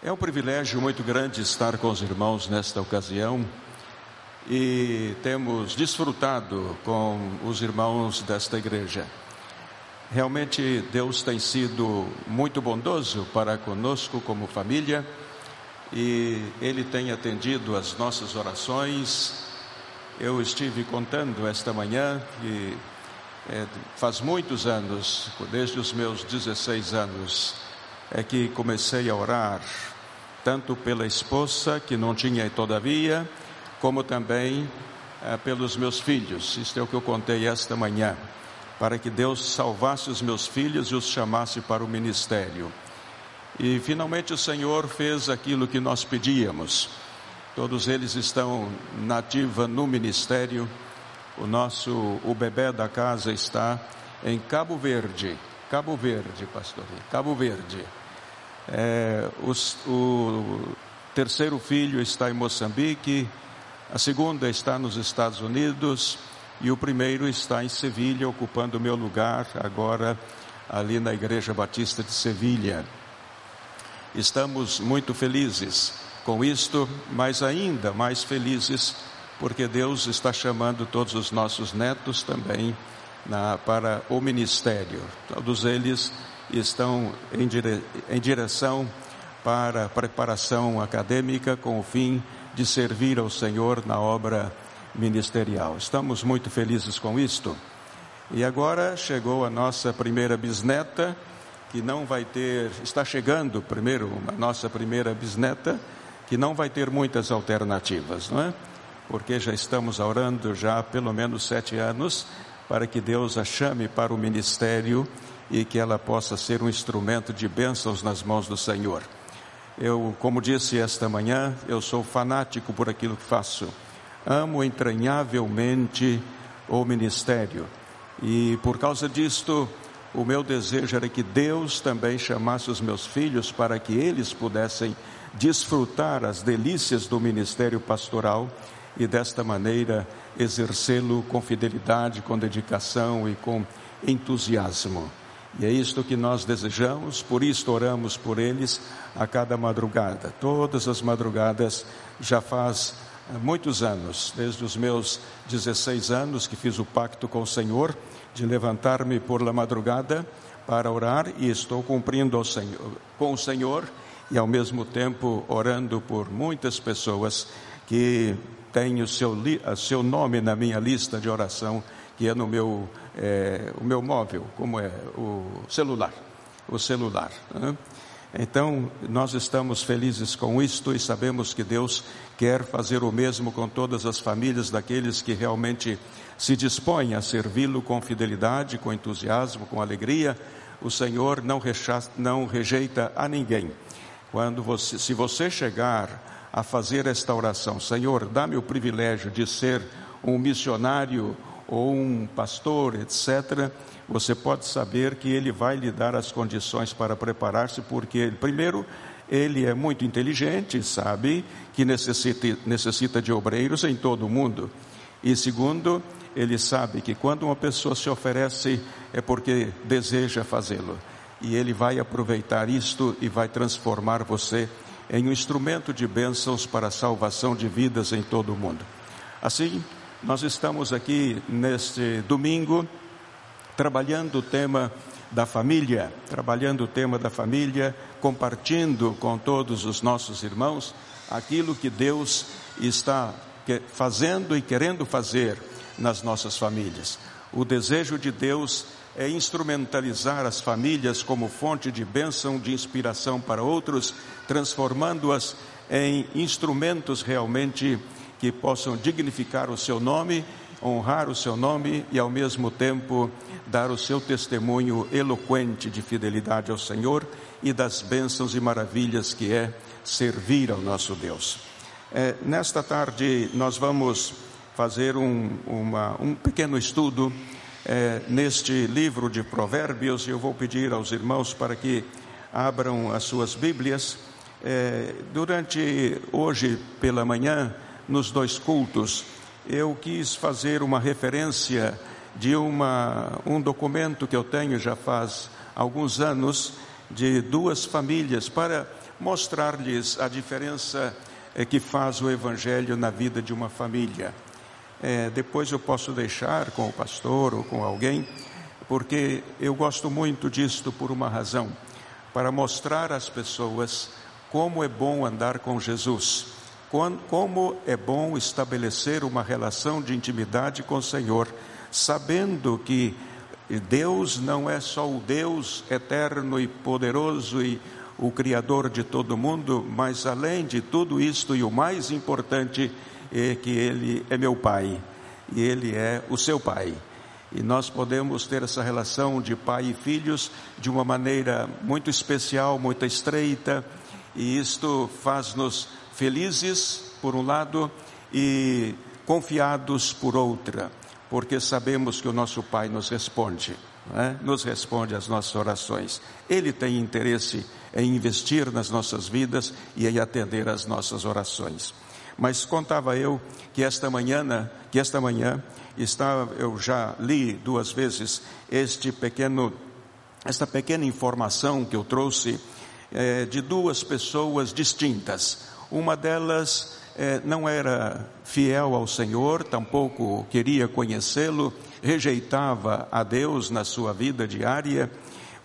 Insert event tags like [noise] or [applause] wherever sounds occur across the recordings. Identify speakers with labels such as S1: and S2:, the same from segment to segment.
S1: É um privilégio muito grande estar com os irmãos nesta ocasião e temos desfrutado com os irmãos desta igreja. Realmente Deus tem sido muito bondoso para conosco como família e Ele tem atendido as nossas orações. Eu estive contando esta manhã que é, faz muitos anos, desde os meus 16 anos, é que comecei a orar, tanto pela esposa, que não tinha todavia, como também é, pelos meus filhos. Isto é o que eu contei esta manhã, para que Deus salvasse os meus filhos e os chamasse para o ministério. E finalmente o Senhor fez aquilo que nós pedíamos. Todos eles estão nativa no ministério. O nosso, o bebê da casa está em Cabo Verde. Cabo Verde, pastor. Cabo Verde. É, o terceiro filho está em Moçambique, a segunda está nos Estados Unidos e o primeiro está em Sevilha, ocupando o meu lugar agora ali na Igreja Batista de Sevilha. Estamos muito felizes com isto, mas ainda mais felizes porque Deus está chamando todos os nossos netos também na, para o ministério. Todos eles estão em, dire, em direção para a preparação acadêmica com o fim de servir ao Senhor na obra ministerial. Estamos muito felizes com isto. E agora chegou a nossa primeira bisneta, que não vai ter, está chegando primeiro a nossa primeira bisneta, que não vai ter muitas alternativas, não é? Porque já estamos orando já há pelo menos sete anos para que Deus a chame para o ministério e que ela possa ser um instrumento de bênçãos nas mãos do Senhor. Eu, como disse esta manhã, eu sou fanático por aquilo que faço. Amo entranhavelmente o ministério. E por causa disto, o meu desejo era que Deus também chamasse os meus filhos para que eles pudessem desfrutar as delícias do ministério pastoral e desta maneira exercê-lo com fidelidade, com dedicação e com entusiasmo. E é isto que nós desejamos, por isso oramos por eles a cada madrugada. Todas as madrugadas já faz eh, muitos anos, desde os meus 16 anos que fiz o pacto com o Senhor de levantar-me por la madrugada para orar e estou cumprindo Senhor, com o Senhor e ao mesmo tempo orando por muitas pessoas que têm o seu, o seu nome na minha lista de oração que é no meu, é, o meu móvel, como é o celular, o celular. Né? Então, nós estamos felizes com isto e sabemos que Deus quer fazer o mesmo com todas as famílias daqueles que realmente se dispõem a servi-lo com fidelidade, com entusiasmo, com alegria. O Senhor não, rechaça, não rejeita a ninguém. Quando você, se você chegar a fazer esta oração, Senhor, dá-me o privilégio de ser um missionário ou um pastor, etc., você pode saber que ele vai lhe dar as condições para preparar-se, porque, primeiro, ele é muito inteligente, sabe que necessita, necessita de obreiros em todo o mundo. E segundo, ele sabe que quando uma pessoa se oferece é porque deseja fazê-lo. E ele vai aproveitar isto e vai transformar você em um instrumento de bênçãos para a salvação de vidas em todo o mundo. Assim, nós estamos aqui neste domingo trabalhando o tema da família, trabalhando o tema da família, compartilhando com todos os nossos irmãos aquilo que Deus está fazendo e querendo fazer nas nossas famílias. O desejo de Deus é instrumentalizar as famílias como fonte de bênção, de inspiração para outros, transformando-as em instrumentos realmente que possam dignificar o seu nome, honrar o seu nome e ao mesmo tempo dar o seu testemunho eloquente de fidelidade ao Senhor e das bênçãos e maravilhas que é servir ao nosso Deus. É, nesta tarde nós vamos fazer um, uma, um pequeno estudo é, neste livro de Provérbios e eu vou pedir aos irmãos para que abram as suas Bíblias. É, durante hoje pela manhã, nos dois cultos, eu quis fazer uma referência de uma, um documento que eu tenho já faz alguns anos, de duas famílias, para mostrar-lhes a diferença é, que faz o Evangelho na vida de uma família. É, depois eu posso deixar com o pastor ou com alguém, porque eu gosto muito disto por uma razão para mostrar às pessoas como é bom andar com Jesus, como é bom estabelecer uma relação de intimidade com o Senhor, sabendo que Deus não é só o Deus eterno e poderoso e o Criador de todo mundo, mas além de tudo isto e o mais importante é que Ele é meu Pai e Ele é o seu Pai. E nós podemos ter essa relação de pai e filhos de uma maneira muito especial, muito estreita, e isto faz-nos felizes, por um lado, e confiados por outra, porque sabemos que o nosso Pai nos responde, é? nos responde às nossas orações. Ele tem interesse em investir nas nossas vidas e em atender às nossas orações. Mas contava eu que esta manhã, que esta manhã está, eu já li duas vezes este pequeno, esta pequena informação que eu trouxe é, de duas pessoas distintas. Uma delas é, não era fiel ao Senhor, tampouco queria conhecê-lo, rejeitava a Deus na sua vida diária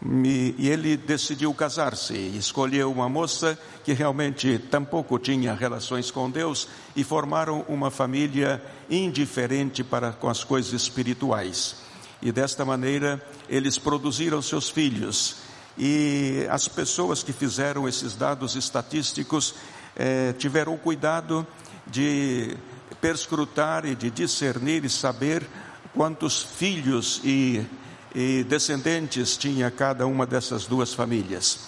S1: e ele decidiu casar-se, escolheu uma moça que realmente tampouco tinha relações com Deus e formaram uma família indiferente para com as coisas espirituais. E desta maneira eles produziram seus filhos. E as pessoas que fizeram esses dados estatísticos eh, tiveram o cuidado de perscrutar e de discernir e saber quantos filhos e e descendentes tinha cada uma dessas duas famílias.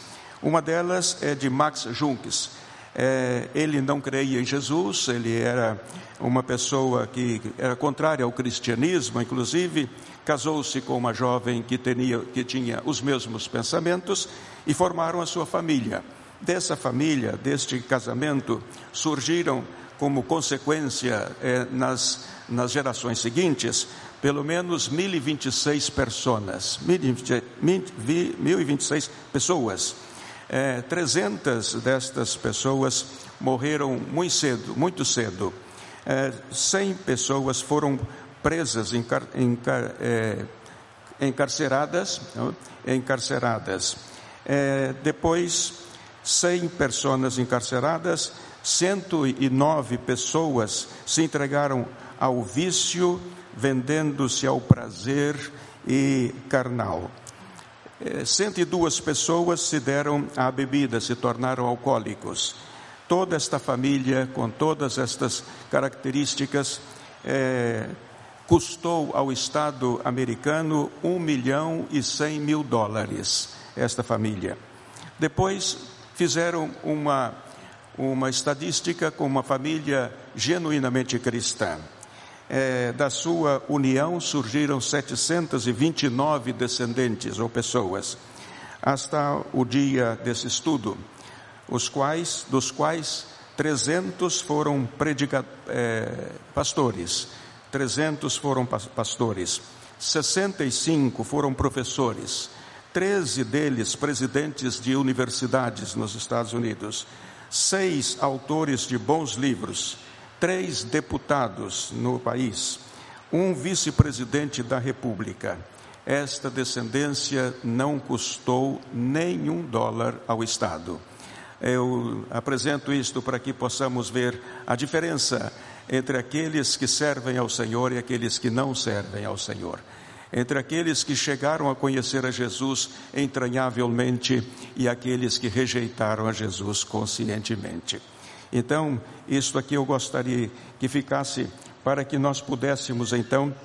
S1: Uma delas é de Max Junks. É, ele não creia em Jesus, ele era uma pessoa que era contrária ao cristianismo, inclusive casou-se com uma jovem que, tinha, que tinha os mesmos pensamentos e formaram a sua família. Dessa família, deste casamento, surgiram como consequência é, nas, nas gerações seguintes pelo menos 1.026 pessoas, 1.026 pessoas. É, 300 destas pessoas morreram muito cedo, muito cedo. É, 100 pessoas foram presas, encar, encar, é, encarceradas, encarceradas. É, depois, 100 pessoas encarceradas, 109 pessoas se entregaram ao vício vendendo-se ao prazer e carnal. 102 é, pessoas se deram à bebida, se tornaram alcoólicos. Toda esta família, com todas estas características, é, custou ao Estado americano um milhão e cem mil dólares, esta família. Depois fizeram uma, uma estatística com uma família genuinamente cristã. É, da sua união surgiram 729 descendentes ou pessoas, hasta o dia desse estudo, os quais, dos quais 300 foram predica, é, pastores, 300 foram pastores, 65 foram professores, 13 deles presidentes de universidades nos Estados Unidos, seis autores de bons livros, três deputados no país, um vice-presidente da República. Esta descendência não custou nenhum dólar ao Estado. Eu apresento isto para que possamos ver a diferença entre aqueles que servem ao Senhor e aqueles que não servem ao Senhor. Entre aqueles que chegaram a conhecer a Jesus entranhavelmente e aqueles que rejeitaram a Jesus conscientemente. Então, isso aqui eu gostaria que ficasse para que nós pudéssemos então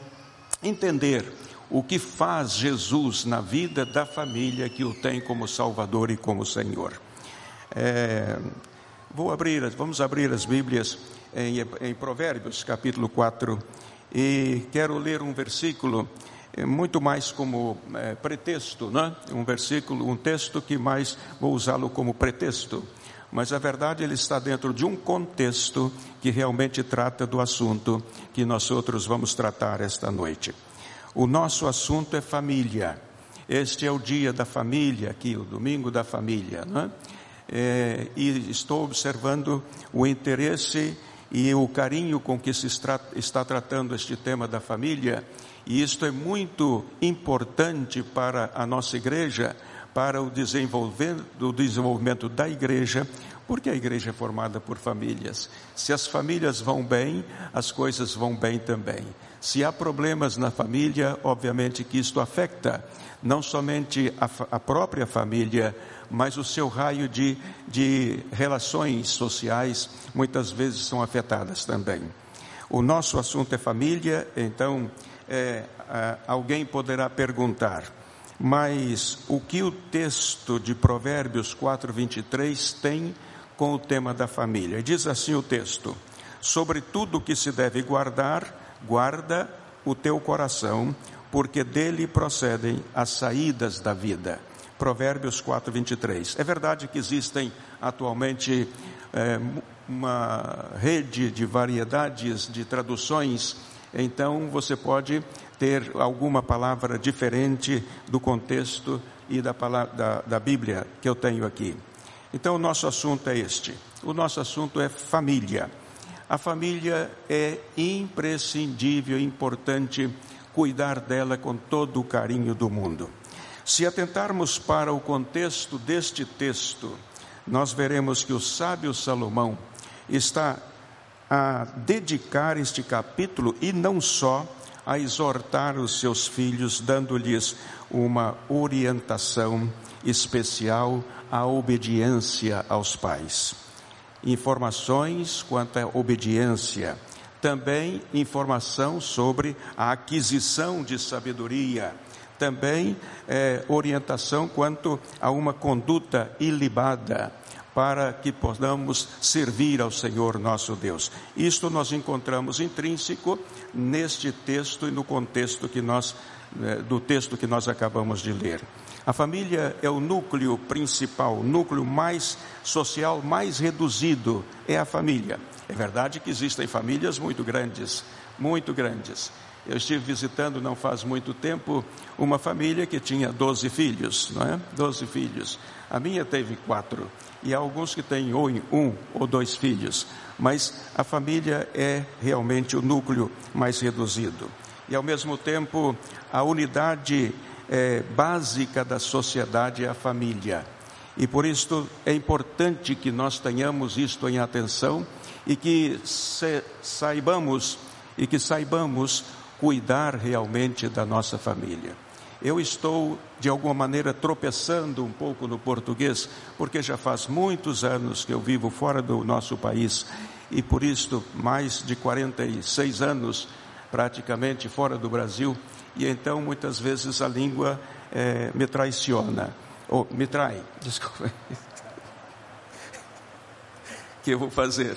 S1: entender o que faz Jesus na vida da família que o tem como Salvador e como Senhor. É, vou abrir, vamos abrir as Bíblias em, em Provérbios, capítulo 4, e quero ler um versículo muito mais como é, pretexto, né? um versículo, um texto que mais vou usá-lo como pretexto mas a verdade ele está dentro de um contexto que realmente trata do assunto que nós outros vamos tratar esta noite. O nosso assunto é família. Este é o dia da família aqui, o domingo da família, não é? é, e estou observando o interesse e o carinho com que se está tratando este tema da família, e isto é muito importante para a nossa igreja, para o desenvolvimento, o desenvolvimento da igreja, porque a igreja é formada por famílias. Se as famílias vão bem, as coisas vão bem também. Se há problemas na família, obviamente que isto afeta não somente a, a própria família, mas o seu raio de, de relações sociais muitas vezes são afetadas também. O nosso assunto é família, então é, alguém poderá perguntar, mas o que o texto de Provérbios 4, 23 tem com o tema da família. Diz assim o texto: Sobre tudo que se deve guardar, guarda o teu coração, porque dele procedem as saídas da vida. Provérbios 4, 23. É verdade que existem atualmente é, uma rede de variedades de traduções, então você pode ter alguma palavra diferente do contexto e da, palavra, da, da Bíblia que eu tenho aqui. Então, o nosso assunto é este: o nosso assunto é família. A família é imprescindível, importante cuidar dela com todo o carinho do mundo. Se atentarmos para o contexto deste texto, nós veremos que o sábio Salomão está a dedicar este capítulo e não só a exortar os seus filhos, dando-lhes uma orientação especial à obediência aos pais. Informações quanto à obediência, também informação sobre a aquisição de sabedoria, também é, orientação quanto a uma conduta ilibada para que possamos servir ao Senhor nosso Deus. Isto nós encontramos intrínseco neste texto e no contexto que nós é, do texto que nós acabamos de ler. A família é o núcleo principal, o núcleo mais social, mais reduzido é a família. É verdade que existem famílias muito grandes, muito grandes. Eu estive visitando não faz muito tempo uma família que tinha 12 filhos, não é? 12 filhos. A minha teve quatro e há alguns que têm ou um ou dois filhos, mas a família é realmente o núcleo mais reduzido. E ao mesmo tempo, a unidade é, básica da sociedade é a família. E por isso é importante que nós tenhamos isto em atenção e que saibamos e que saibamos cuidar realmente da nossa família. Eu estou de alguma maneira tropeçando um pouco no português, porque já faz muitos anos que eu vivo fora do nosso país e por isso mais de 46 anos praticamente fora do Brasil e então muitas vezes a língua é, me traiciona, ou me trai, [laughs] desculpa. que eu vou fazer?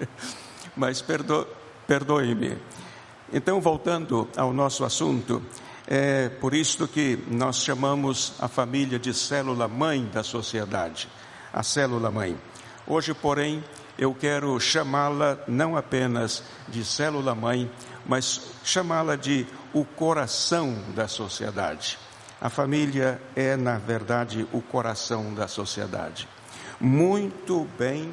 S1: [laughs] Mas perdo, perdoe-me. Então, voltando ao nosso assunto, é por isto que nós chamamos a família de célula mãe da sociedade, a célula mãe. Hoje, porém, eu quero chamá-la não apenas de célula mãe, mas chamá-la de o coração da sociedade. A família é, na verdade, o coração da sociedade. Muito bem,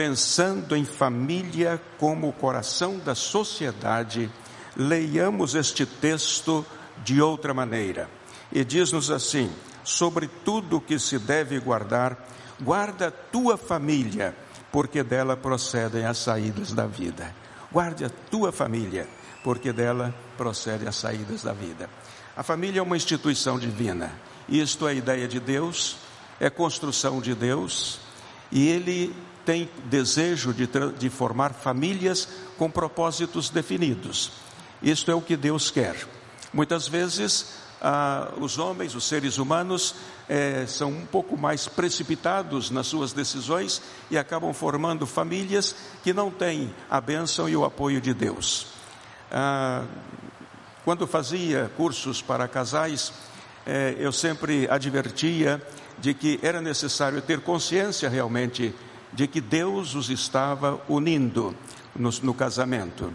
S1: pensando em família como o coração da sociedade, leiamos este texto de outra maneira. E diz-nos assim: sobre tudo que se deve guardar, guarda a tua família, porque dela procedem as saídas da vida. Guarde a tua família porque dela procedem as saídas da vida. A família é uma instituição divina. Isto é a ideia de Deus, é construção de Deus, e Ele tem desejo de, de formar famílias com propósitos definidos. Isto é o que Deus quer. Muitas vezes, ah, os homens, os seres humanos, eh, são um pouco mais precipitados nas suas decisões e acabam formando famílias que não têm a bênção e o apoio de Deus. Ah, quando fazia cursos para casais, eh, eu sempre advertia de que era necessário ter consciência realmente de que Deus os estava unindo no, no casamento.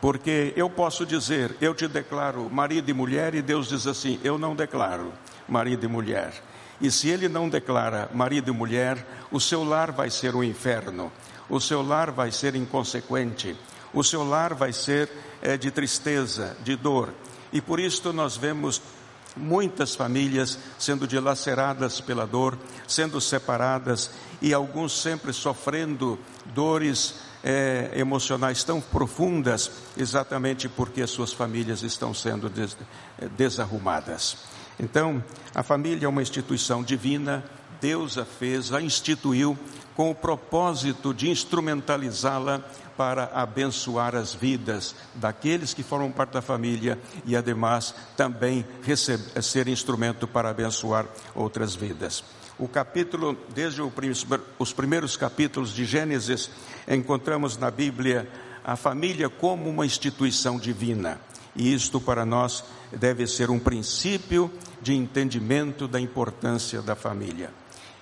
S1: Porque eu posso dizer, eu te declaro marido e mulher, e Deus diz assim: eu não declaro marido e mulher. E se ele não declara marido e mulher, o seu lar vai ser um inferno, o seu lar vai ser inconsequente, o seu lar vai ser é, de tristeza, de dor. E por isso nós vemos muitas famílias sendo dilaceradas pela dor, sendo separadas e alguns sempre sofrendo dores é, emocionais tão profundas, exatamente porque as suas famílias estão sendo des, é, desarrumadas. Então, a família é uma instituição divina, Deus a fez, a instituiu com o propósito de instrumentalizá-la para abençoar as vidas daqueles que formam parte da família e, ademais, também receber, ser instrumento para abençoar outras vidas. O capítulo, desde os primeiros capítulos de Gênesis, encontramos na Bíblia a família como uma instituição divina. E isto para nós deve ser um princípio de entendimento da importância da família.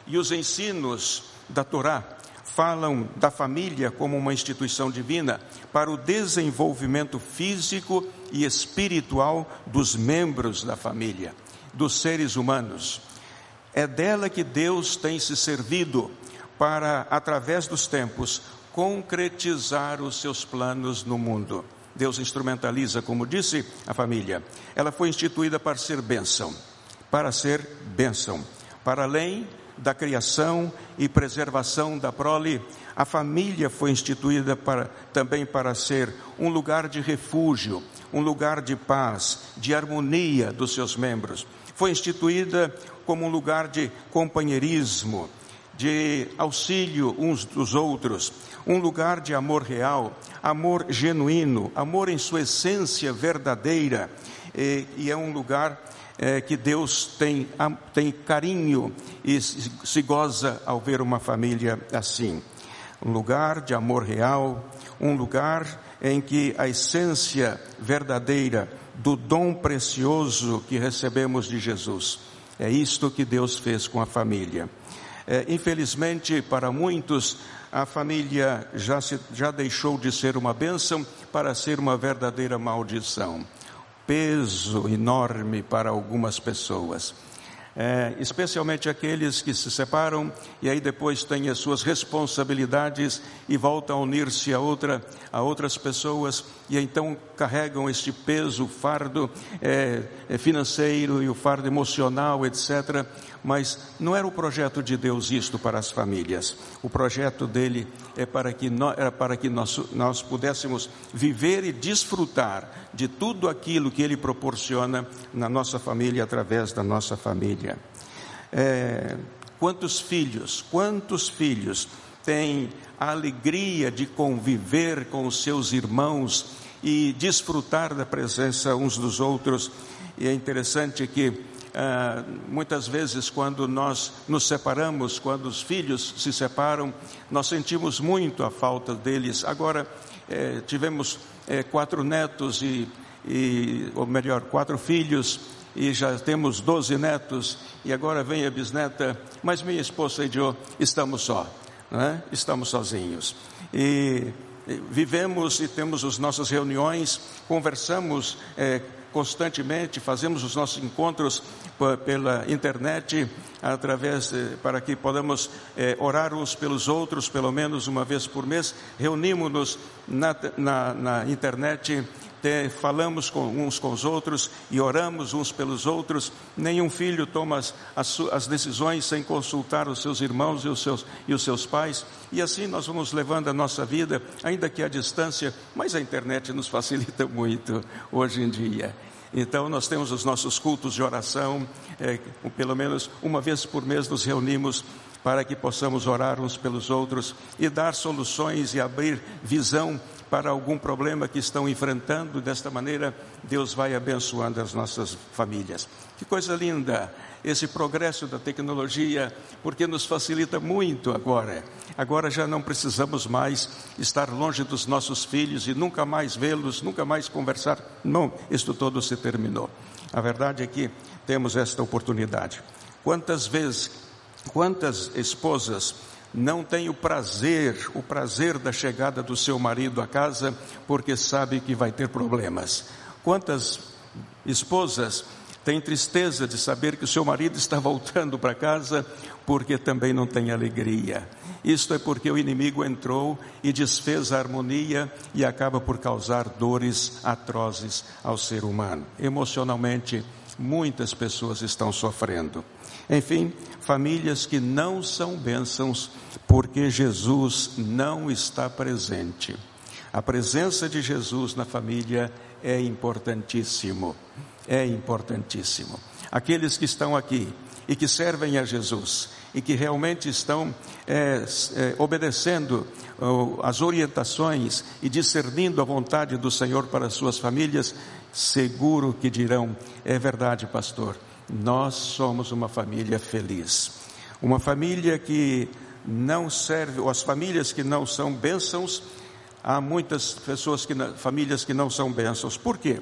S1: E os ensinos da Torá falam da família como uma instituição divina para o desenvolvimento físico e espiritual dos membros da família, dos seres humanos. É dela que Deus tem se servido para, através dos tempos, concretizar os seus planos no mundo. Deus instrumentaliza, como disse a família. Ela foi instituída para ser bênção, para ser bênção, para além da criação e preservação da prole, a família foi instituída para, também para ser um lugar de refúgio, um lugar de paz, de harmonia dos seus membros. Foi instituída como um lugar de companheirismo, de auxílio uns dos outros, um lugar de amor real, amor genuíno, amor em sua essência verdadeira, e, e é um lugar é, que Deus tem, tem carinho e se goza ao ver uma família assim. Um lugar de amor real, um lugar em que a essência verdadeira do dom precioso que recebemos de Jesus é isto que Deus fez com a família. É, infelizmente, para muitos, a família já, se, já deixou de ser uma bênção para ser uma verdadeira maldição. Peso enorme para algumas pessoas é, especialmente aqueles que se separam e aí depois têm as suas responsabilidades e voltam a unir-se a, outra, a outras pessoas e então carregam este peso, fardo é, é financeiro e o fardo emocional, etc. Mas não era o projeto de Deus isto para as famílias. O projeto dele é para que nós, era para que nós, nós pudéssemos viver e desfrutar de tudo aquilo que ele proporciona na nossa família através da nossa família. É, quantos filhos, quantos filhos têm a alegria de conviver com os seus irmãos e desfrutar da presença uns dos outros. E é interessante que ah, muitas vezes, quando nós nos separamos, quando os filhos se separam, nós sentimos muito a falta deles. Agora, eh, tivemos eh, quatro netos e, e, ou melhor, quatro filhos e já temos doze netos e agora vem a bisneta, mas minha esposa e eu estamos só, né? estamos sozinhos. E vivemos e temos as nossas reuniões, conversamos é, constantemente, fazemos os nossos encontros pela internet, através para que podamos é, orar uns pelos outros, pelo menos uma vez por mês. Reunimos-nos na, na, na internet falamos com uns com os outros e oramos uns pelos outros. Nenhum filho toma as, as, as, decisões sem consultar os seus irmãos e os seus, e os seus pais. E assim nós vamos levando a nossa vida, ainda que à distância, mas a internet nos facilita [laughs] muito hoje em dia. Então, nós temos os nossos cultos de oração, é, pelo menos uma vez por mês nos reunimos para que possamos orar uns pelos outros e dar soluções e abrir visão para algum problema que estão enfrentando. Desta maneira, Deus vai abençoando as nossas famílias. Que coisa linda esse progresso da tecnologia, porque nos facilita muito agora. Agora já não precisamos mais estar longe dos nossos filhos e nunca mais vê-los, nunca mais conversar. Não, isto todo se terminou. A verdade é que temos esta oportunidade. Quantas vezes Quantas esposas não têm o prazer, o prazer da chegada do seu marido à casa, porque sabe que vai ter problemas? Quantas esposas tem tristeza de saber que o seu marido está voltando para casa porque também não tem alegria. Isto é porque o inimigo entrou e desfez a harmonia e acaba por causar dores atrozes ao ser humano. Emocionalmente, muitas pessoas estão sofrendo. Enfim, famílias que não são bênçãos porque Jesus não está presente. A presença de Jesus na família é importantíssimo. É importantíssimo. Aqueles que estão aqui e que servem a Jesus e que realmente estão é, é, obedecendo as orientações e discernindo a vontade do Senhor para as suas famílias, seguro que dirão: é verdade, pastor, nós somos uma família feliz. Uma família que não serve, ou as famílias que não são bênçãos, há muitas pessoas que, famílias que não são bênçãos. Por quê?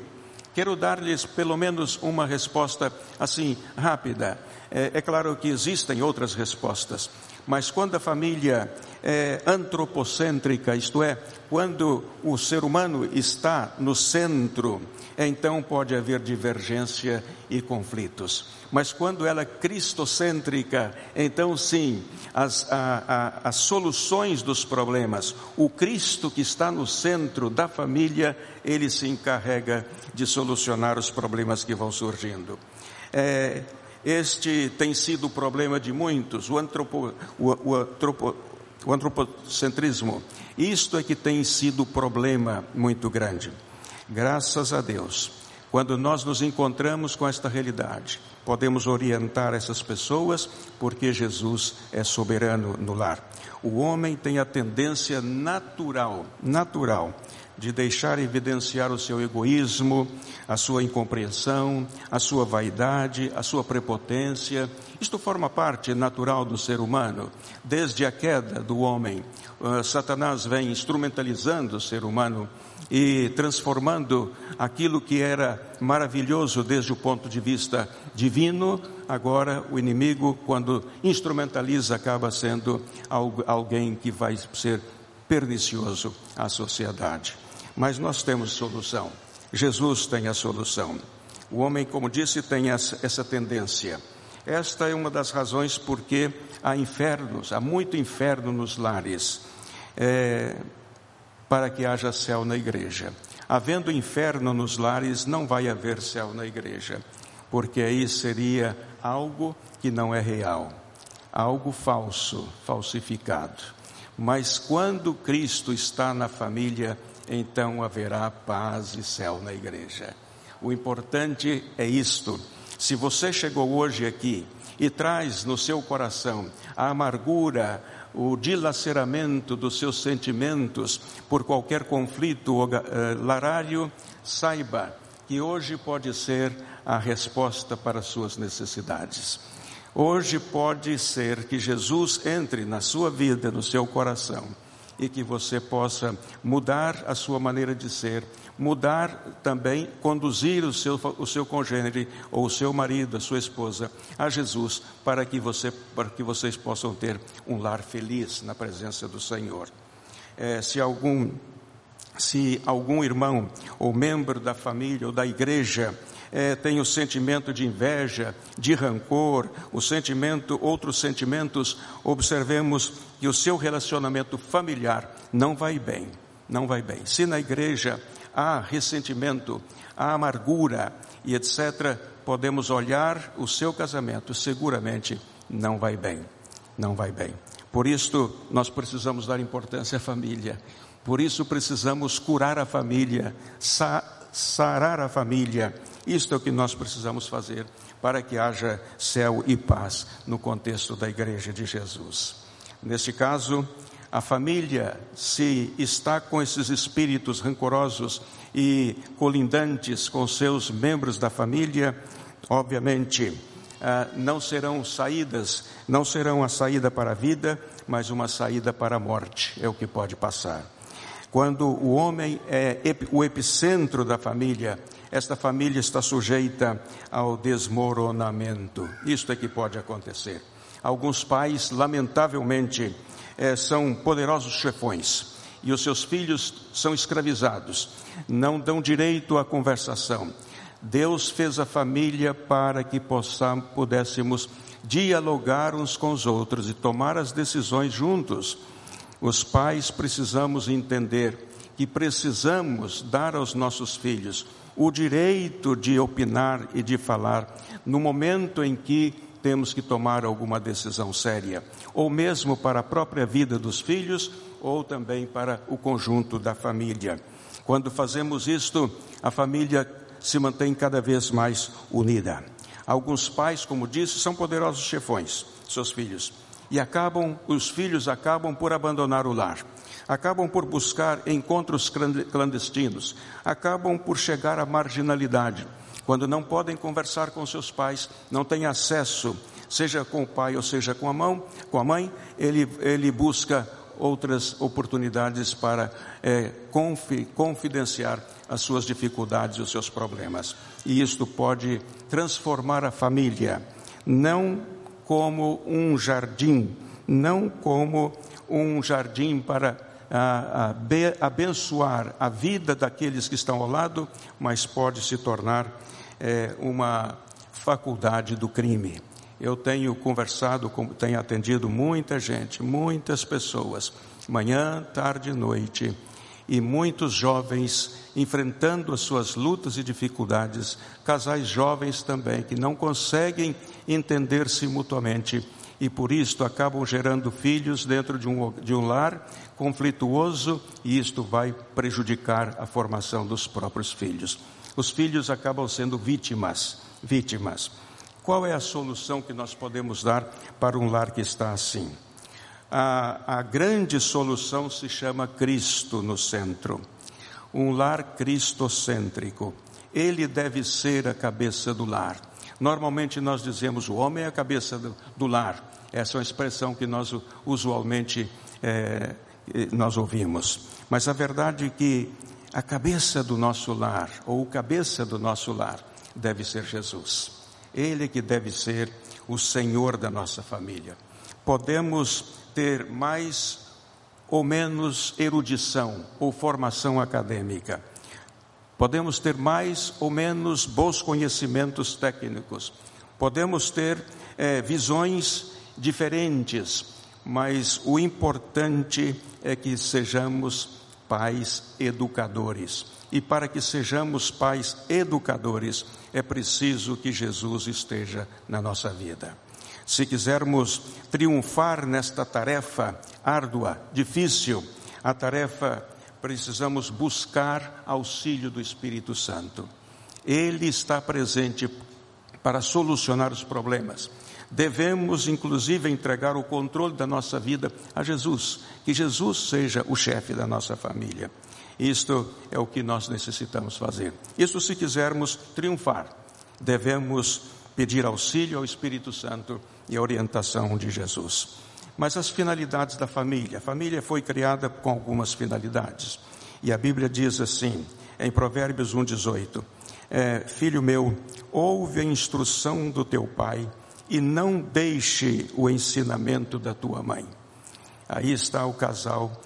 S1: Quero dar-lhes pelo menos uma resposta assim, rápida. É, é, claro que existem outras respostas, mas quando a família é antropocêntrica, isto é, quando o ser humano está no centro, então pode haver divergência e conflitos. Mas quando ela é cristocêntrica, então sim, as, a, a, as soluções dos problemas, o Cristo que está no centro da família, ele se encarrega de solucionar os problemas que vão surgindo. É, este tem sido o problema de muitos, o, antropo, o, o, antropo, o antropocentrismo. Isto é que tem sido o problema muito grande. Graças a Deus, quando nós nos encontramos com esta realidade, podemos orientar essas pessoas porque Jesus é soberano no lar. O homem tem a tendência natural, natural, de deixar evidenciar o seu egoísmo, a sua incompreensão, a sua vaidade, a sua prepotência. Isto forma parte natural do ser humano. Desde a queda do homem, uh, Satanás vem instrumentalizando o ser humano e transformando aquilo que era maravilhoso desde o ponto de vista divino, agora o inimigo, quando instrumentaliza, acaba sendo alguém que vai ser pernicioso à sociedade. Mas nós temos solução. Jesus tem a solução. O homem, como disse, tem essa tendência. Esta é uma das razões porque há infernos, há muito inferno nos lares. É, para que haja céu na igreja. Havendo inferno nos lares, não vai haver céu na igreja, porque aí seria algo que não é real, algo falso, falsificado. Mas quando Cristo está na família, então haverá paz e céu na igreja. O importante é isto. Se você chegou hoje aqui e traz no seu coração a amargura, o dilaceramento dos seus sentimentos por qualquer conflito eh, larário, saiba que hoje pode ser a resposta para suas necessidades. Hoje pode ser que Jesus entre na sua vida, no seu coração, e que você possa mudar a sua maneira de ser, mudar também, conduzir o seu, o seu congênere ou o seu marido, a sua esposa, a Jesus, para que, você, para que vocês possam ter um lar feliz na presença do Senhor. É, se algum se algum irmão ou membro da família ou da igreja é, tem o sentimento de inveja, de rancor, o sentimento, outros sentimentos, observemos que o seu relacionamento familiar não vai bem, não vai bem. Se na igreja há ressentimento, há amargura e etc., podemos olhar o seu casamento, seguramente não vai bem, não vai bem. Por isso, nós precisamos dar importância à família. Por isso, precisamos curar a família, sa sarar a família. Isto é o que nós precisamos fazer para que haja céu e paz no contexto da Igreja de Jesus. Neste caso, a família, se está com esses espíritos rancorosos e colindantes com seus membros da família, obviamente ah, não serão saídas, não serão a saída para a vida, mas uma saída para a morte, é o que pode passar. Quando o homem é o epicentro da família, esta família está sujeita ao desmoronamento. Isto é que pode acontecer. Alguns pais, lamentavelmente, é, são poderosos chefões e os seus filhos são escravizados, não dão direito à conversação, Deus fez a família para que possamos, pudéssemos dialogar uns com os outros e tomar as decisões juntos. Os pais precisamos entender que precisamos dar aos nossos filhos o direito de opinar e de falar no momento em que temos que tomar alguma decisão séria, ou mesmo para a própria vida dos filhos, ou também para o conjunto da família. Quando fazemos isto, a família se mantém cada vez mais unida. Alguns pais, como disse, são poderosos chefões, seus filhos, e acabam, os filhos acabam por abandonar o lar, acabam por buscar encontros clandestinos, acabam por chegar à marginalidade. Quando não podem conversar com seus pais, não têm acesso, seja com o pai ou seja com a mão, com a mãe, ele, ele busca outras oportunidades para é, confidenciar as suas dificuldades e os seus problemas. E isto pode transformar a família, não como um jardim, não como um jardim para a, a, abençoar a vida daqueles que estão ao lado, mas pode se tornar é, uma faculdade do crime. Eu tenho conversado, tenho atendido muita gente, muitas pessoas, manhã, tarde e noite, e muitos jovens enfrentando as suas lutas e dificuldades, casais jovens também que não conseguem entender-se mutuamente e por isto acabam gerando filhos dentro de um, de um lar conflituoso e isto vai prejudicar a formação dos próprios filhos. Os filhos acabam sendo vítimas, vítimas. Qual é a solução que nós podemos dar para um lar que está assim? A, a grande solução se chama Cristo no centro. Um lar cristocêntrico. Ele deve ser a cabeça do lar. Normalmente nós dizemos o homem é a cabeça do, do lar. Essa é uma expressão que nós usualmente é, nós ouvimos. Mas a verdade é que a cabeça do nosso lar, ou o cabeça do nosso lar, deve ser Jesus. Ele que deve ser o Senhor da nossa família. Podemos ter mais ou menos erudição ou formação acadêmica. Podemos ter mais ou menos bons conhecimentos técnicos. Podemos ter é, visões diferentes, mas o importante é que sejamos pais educadores. E para que sejamos pais educadores, é preciso que Jesus esteja na nossa vida. Se quisermos triunfar nesta tarefa árdua, difícil, a tarefa precisamos buscar auxílio do Espírito Santo. Ele está presente para solucionar os problemas. Devemos, inclusive, entregar o controle da nossa vida a Jesus, que Jesus seja o chefe da nossa família. Isto é o que nós necessitamos fazer. Isso, se quisermos triunfar, devemos pedir auxílio ao Espírito Santo e a orientação de Jesus. Mas as finalidades da família. A família foi criada com algumas finalidades. E a Bíblia diz assim, em Provérbios 1,18: é, Filho meu, ouve a instrução do teu pai e não deixe o ensinamento da tua mãe. Aí está o casal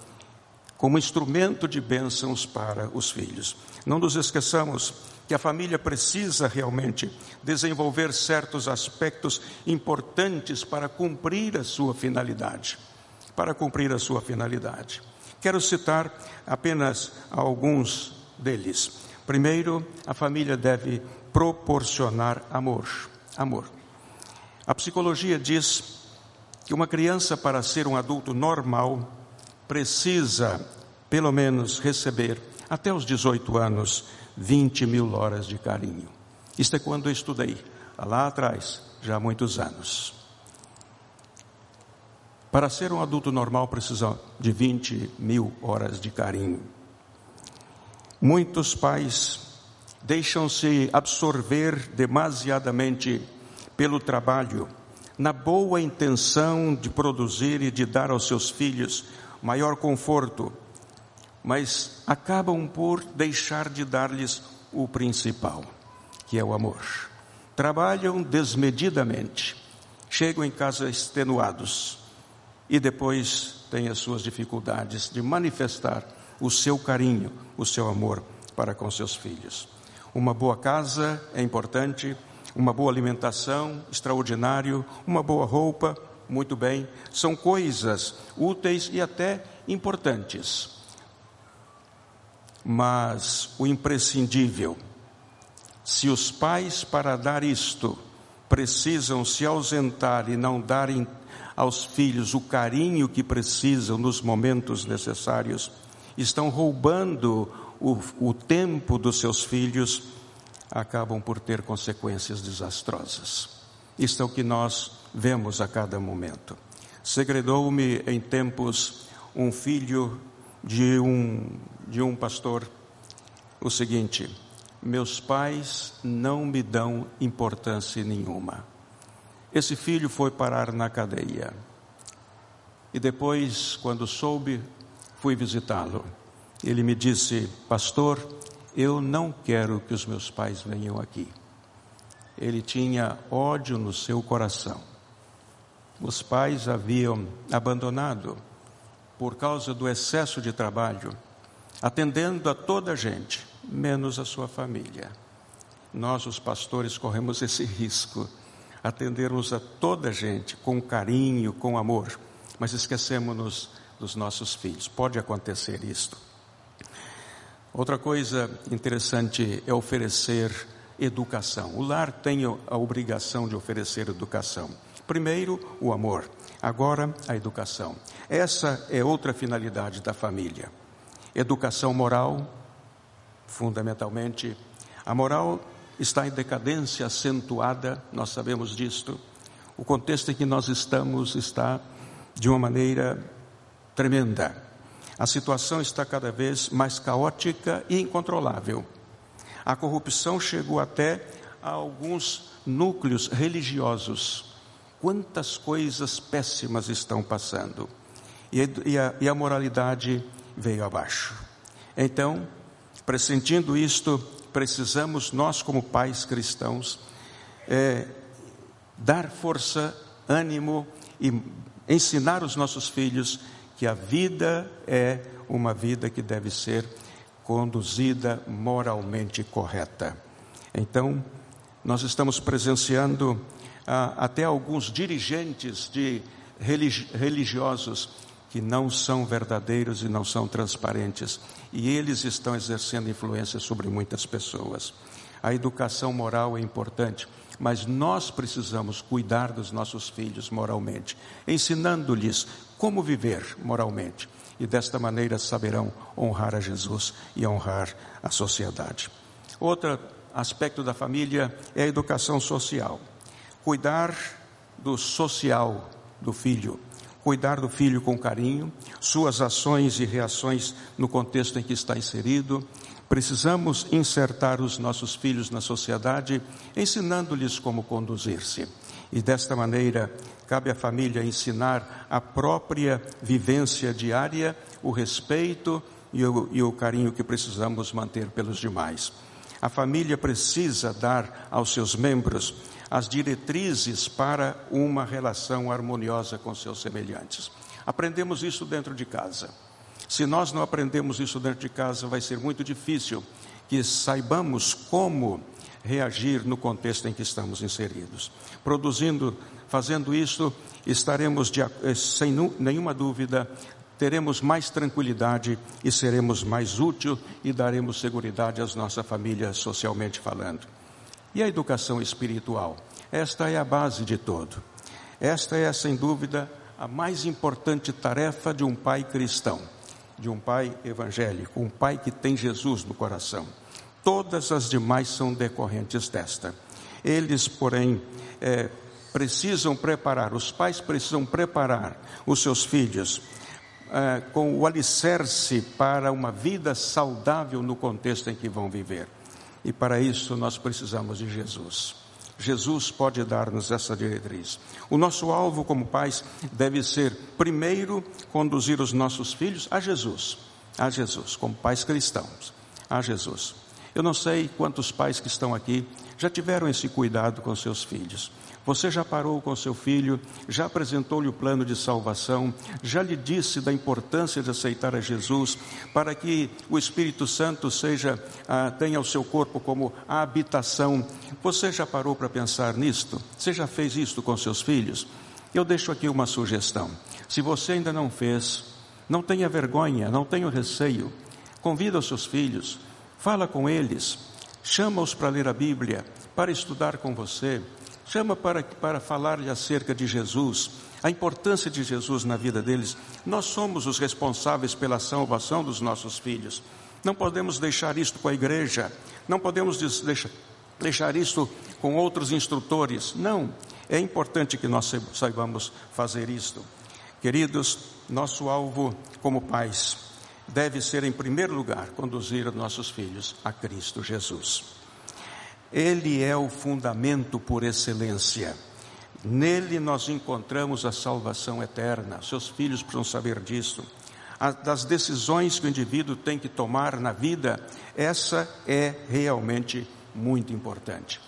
S1: como instrumento de bênçãos para os filhos. Não nos esqueçamos que a família precisa realmente desenvolver certos aspectos importantes para cumprir a sua finalidade. Para cumprir a sua finalidade. Quero citar apenas alguns deles. Primeiro, a família deve proporcionar amor. Amor. A psicologia diz que uma criança, para ser um adulto normal, precisa, pelo menos, receber, até os 18 anos, 20 mil horas de carinho. Isto é quando eu estudei, lá atrás, já há muitos anos. Para ser um adulto normal, precisa de 20 mil horas de carinho. Muitos pais deixam-se absorver demasiadamente pelo trabalho, na boa intenção de produzir e de dar aos seus filhos maior conforto, mas acabam por deixar de dar-lhes o principal, que é o amor. Trabalham desmedidamente, chegam em casa extenuados e depois têm as suas dificuldades de manifestar o seu carinho, o seu amor para com seus filhos. Uma boa casa é importante, uma boa alimentação, extraordinário, uma boa roupa, muito bem, são coisas úteis e até importantes. Mas o imprescindível, se os pais, para dar isto, precisam se ausentar e não darem aos filhos o carinho que precisam nos momentos necessários, estão roubando o, o tempo dos seus filhos, acabam por ter consequências desastrosas. Isto é o que nós vemos a cada momento. Segredou-me em tempos um filho de um, de um pastor o seguinte: meus pais não me dão importância nenhuma. Esse filho foi parar na cadeia. E depois, quando soube, fui visitá-lo. Ele me disse: Pastor, eu não quero que os meus pais venham aqui. Ele tinha ódio no seu coração. Os pais haviam abandonado por causa do excesso de trabalho, atendendo a toda a gente, menos a sua família. Nós, os pastores, corremos esse risco, atendermos a toda a gente com carinho, com amor, mas esquecemos-nos dos nossos filhos. Pode acontecer isto. Outra coisa interessante é oferecer educação. O lar tem a obrigação de oferecer educação. Primeiro, o amor, agora, a educação. Essa é outra finalidade da família. Educação moral, fundamentalmente. A moral está em decadência acentuada, nós sabemos disto. O contexto em que nós estamos está de uma maneira tremenda. A situação está cada vez mais caótica e incontrolável. A corrupção chegou até a alguns núcleos religiosos. Quantas coisas péssimas estão passando. E a, e a moralidade veio abaixo. Então, pressentindo isto, precisamos, nós como pais cristãos, é, dar força, ânimo e ensinar os nossos filhos que a vida é uma vida que deve ser conduzida moralmente correta. Então, nós estamos presenciando ah, até alguns dirigentes de religi religiosos que não são verdadeiros e não são transparentes, e eles estão exercendo influência sobre muitas pessoas. A educação moral é importante, mas nós precisamos cuidar dos nossos filhos moralmente, ensinando-lhes como viver moralmente. E desta maneira saberão honrar a Jesus e honrar a sociedade. Outro aspecto da família é a educação social. Cuidar do social do filho, cuidar do filho com carinho, suas ações e reações no contexto em que está inserido, Precisamos insertar os nossos filhos na sociedade, ensinando-lhes como conduzir-se. E desta maneira, cabe à família ensinar a própria vivência diária, o respeito e o, e o carinho que precisamos manter pelos demais. A família precisa dar aos seus membros as diretrizes para uma relação harmoniosa com seus semelhantes. Aprendemos isso dentro de casa. Se nós não aprendemos isso dentro de casa, vai ser muito difícil que saibamos como reagir no contexto em que estamos inseridos. Produzindo, fazendo isso, estaremos, de, eh, sem nenhuma dúvida, teremos mais tranquilidade e seremos mais útil e daremos segurança às nossa família socialmente falando. E a educação espiritual? Esta é a base de todo. Esta é, sem dúvida, a mais importante tarefa de um pai cristão de um pai evangélico, um pai que tem Jesus no coração. Todas as demais são decorrentes desta. Eles, porém, é, precisam preparar, os pais precisam preparar os seus filhos é, com o alicerce para uma vida saudável no contexto em que vão viver. E para isso nós precisamos de Jesus. Jesus pode dar-nos essa diretriz. O nosso alvo como pais deve ser, primeiro, conduzir os nossos filhos a Jesus, a Jesus, como pais cristãos, a Jesus. Eu não sei quantos pais que estão aqui já tiveram esse cuidado com seus filhos. Você já parou com seu filho, já apresentou-lhe o plano de salvação, já lhe disse da importância de aceitar a Jesus, para que o Espírito Santo seja ah, tenha o seu corpo como a habitação. Você já parou para pensar nisto? Você já fez isto com seus filhos? Eu deixo aqui uma sugestão. Se você ainda não fez, não tenha vergonha, não tenha receio. Convida os seus filhos, fala com eles, chama-os para ler a Bíblia, para estudar com você chama para, para falar-lhe acerca de Jesus, a importância de Jesus na vida deles. Nós somos os responsáveis pela salvação dos nossos filhos. Não podemos deixar isto com a igreja, não podemos deixar, deixar isto com outros instrutores. Não, é importante que nós saibamos fazer isto. Queridos, nosso alvo como pais deve ser, em primeiro lugar, conduzir nossos filhos a Cristo Jesus. Ele é o fundamento por excelência. Nele nós encontramos a salvação eterna. Seus filhos precisam saber disso. das decisões que o indivíduo tem que tomar na vida, essa é realmente muito importante.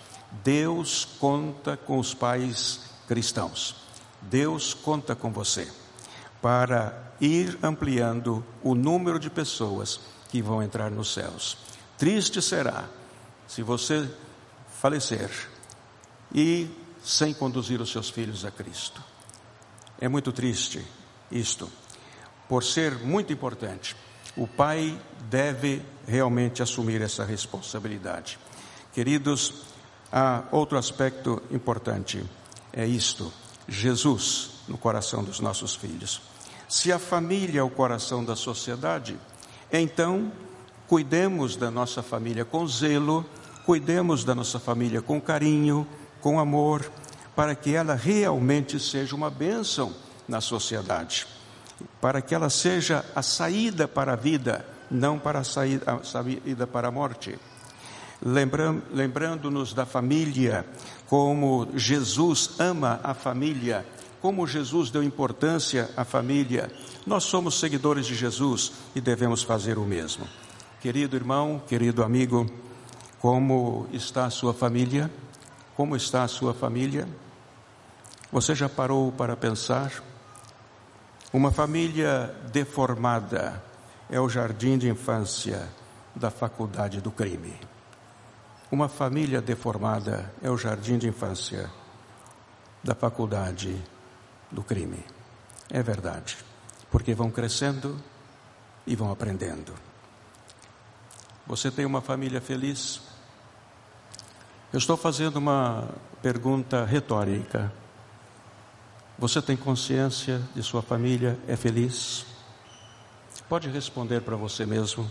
S1: Deus conta com os pais cristãos. Deus conta com você para ir ampliando o número de pessoas que vão entrar nos céus. Triste será se você falecer e sem conduzir os seus filhos a Cristo. É muito triste isto, por ser muito importante. O pai deve realmente assumir essa responsabilidade. Queridos, há outro aspecto importante, é isto: Jesus no coração dos nossos filhos. Se a família é o coração da sociedade, então cuidemos da nossa família com zelo cuidemos da nossa família com carinho, com amor, para que ela realmente seja uma bênção na sociedade, para que ela seja a saída para a vida, não para a saída, a saída para a morte. Lembrando-nos da família, como Jesus ama a família, como Jesus deu importância à família. Nós somos seguidores de Jesus e devemos fazer o mesmo. Querido irmão, querido amigo, como está a sua família? Como está a sua família? Você já parou para pensar? Uma família deformada é o jardim de infância da faculdade do crime. Uma família deformada é o jardim de infância da faculdade do crime. É verdade, porque vão crescendo e vão aprendendo. Você tem uma família feliz? Eu estou fazendo uma pergunta retórica. Você tem consciência de sua família é feliz? Pode responder para você mesmo.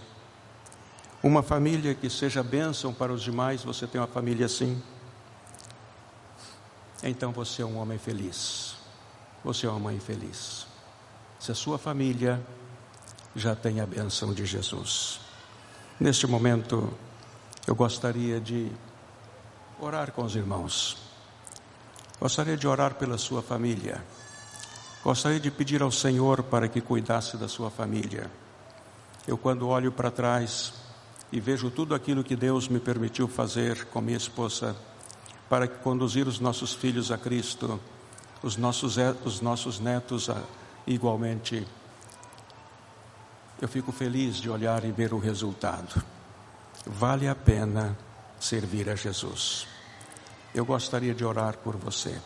S1: Uma família que seja bênção para os demais, você tem uma família assim? Então você é um homem feliz. Você é uma mãe feliz. Se a sua família já tem a bênção de Jesus. Neste momento, eu gostaria de orar com os irmãos. Gostaria de orar pela sua família. Gostaria de pedir ao Senhor para que cuidasse da sua família. Eu, quando olho para trás e vejo tudo aquilo que Deus me permitiu fazer com minha esposa, para conduzir os nossos filhos a Cristo, os nossos, os nossos netos a, igualmente, eu fico feliz de olhar e ver o resultado. Vale a pena servir a Jesus. Eu gostaria de orar por você.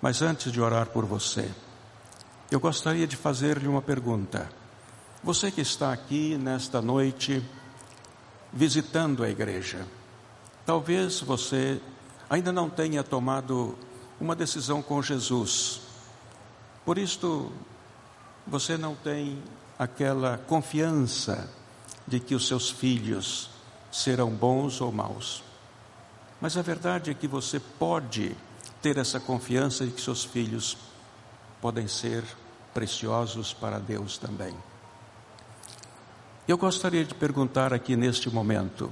S1: Mas antes de orar por você, eu gostaria de fazer-lhe uma pergunta. Você que está aqui nesta noite visitando a igreja, talvez você ainda não tenha tomado uma decisão com Jesus. Por isto, você não tem aquela confiança de que os seus filhos serão bons ou maus. Mas a verdade é que você pode ter essa confiança de que seus filhos podem ser preciosos para Deus também. Eu gostaria de perguntar aqui neste momento,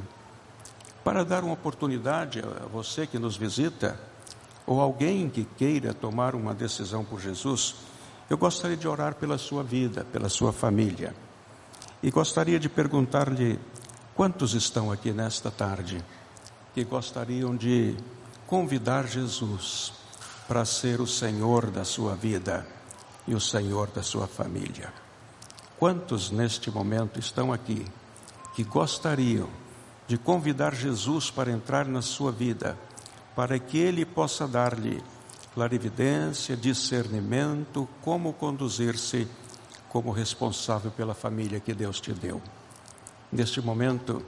S1: para dar uma oportunidade a você que nos visita, ou alguém que queira tomar uma decisão por Jesus, eu gostaria de orar pela sua vida, pela sua família. E gostaria de perguntar-lhe Quantos estão aqui nesta tarde que gostariam de convidar Jesus para ser o Senhor da sua vida e o Senhor da sua família. Quantos neste momento estão aqui que gostariam de convidar Jesus para entrar na sua vida, para que ele possa dar-lhe clarividência, discernimento, como conduzir-se como responsável pela família que Deus te deu. Neste momento,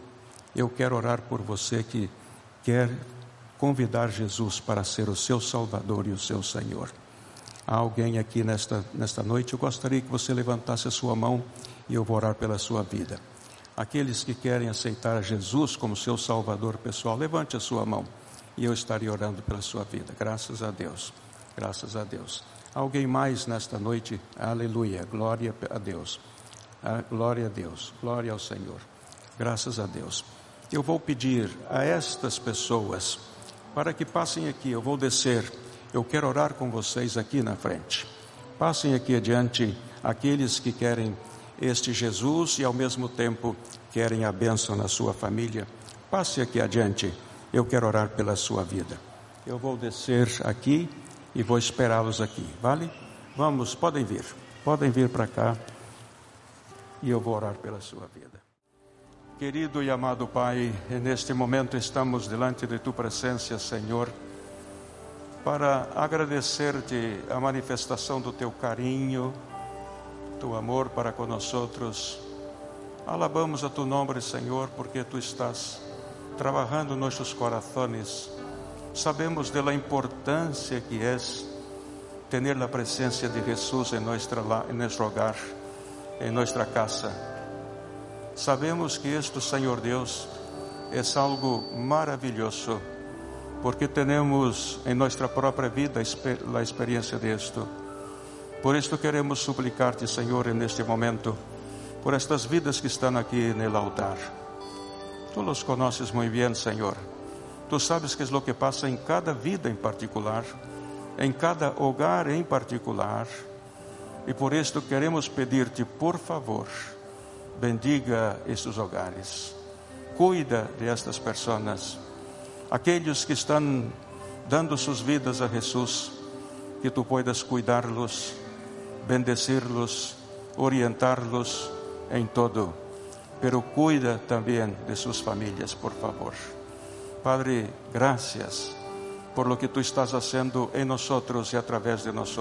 S1: eu quero orar por você que quer convidar Jesus para ser o seu Salvador e o seu Senhor. Há alguém aqui nesta, nesta noite, eu gostaria que você levantasse a sua mão e eu vou orar pela sua vida. Aqueles que querem aceitar Jesus como seu Salvador pessoal, levante a sua mão e eu estarei orando pela sua vida. Graças a Deus, graças a Deus. Alguém mais nesta noite? Aleluia, glória a Deus. Ah, glória a Deus, glória ao Senhor. Graças a Deus. Eu vou pedir a estas pessoas para que passem aqui, eu vou descer eu quero orar com vocês aqui na frente. Passem aqui adiante aqueles que querem este Jesus e ao mesmo tempo querem a bênção na sua família. Passe aqui adiante. Eu quero orar pela sua vida. Eu vou descer aqui e vou esperá-los aqui, vale? Vamos, podem vir. Podem vir para cá e eu vou orar pela sua vida. Querido e amado Pai, neste momento estamos diante de tua presença, Senhor para agradecer-te a manifestação do teu carinho, teu amor para conosco. Alabamos a tu nome, Senhor, porque tu estás trabalhando nossos corações. Sabemos da importância que é ter a presença de Jesus em, nosso hogar, em nossa casa. Sabemos que isto, Senhor Deus, é algo maravilhoso porque temos em nossa própria vida a experiência disto. Por isto queremos suplicar-te, Senhor, neste momento, por estas vidas que estão aqui no altar. Tu os conheces muito bem, Senhor. Tu sabes que é o que passa em cada vida em particular, em cada hogar em particular. E por isto queremos pedir-te, por favor, bendiga estes hogares. Cuida de estas pessoas aqueles que estão dando suas vidas a Jesus, que tu puedas cuidar-los, bendecir-los, orientar-los em todo. Pero cuida também de suas famílias, por favor. Padre, gracias por lo que tu estás haciendo em nós e através de nós.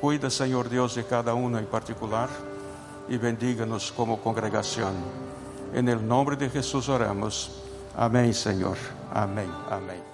S1: Cuida, Senhor Deus, de cada um em particular e bendiga-nos como congregação. Em el nome de Jesus oramos. Amém, Senhor. Amém. Amém.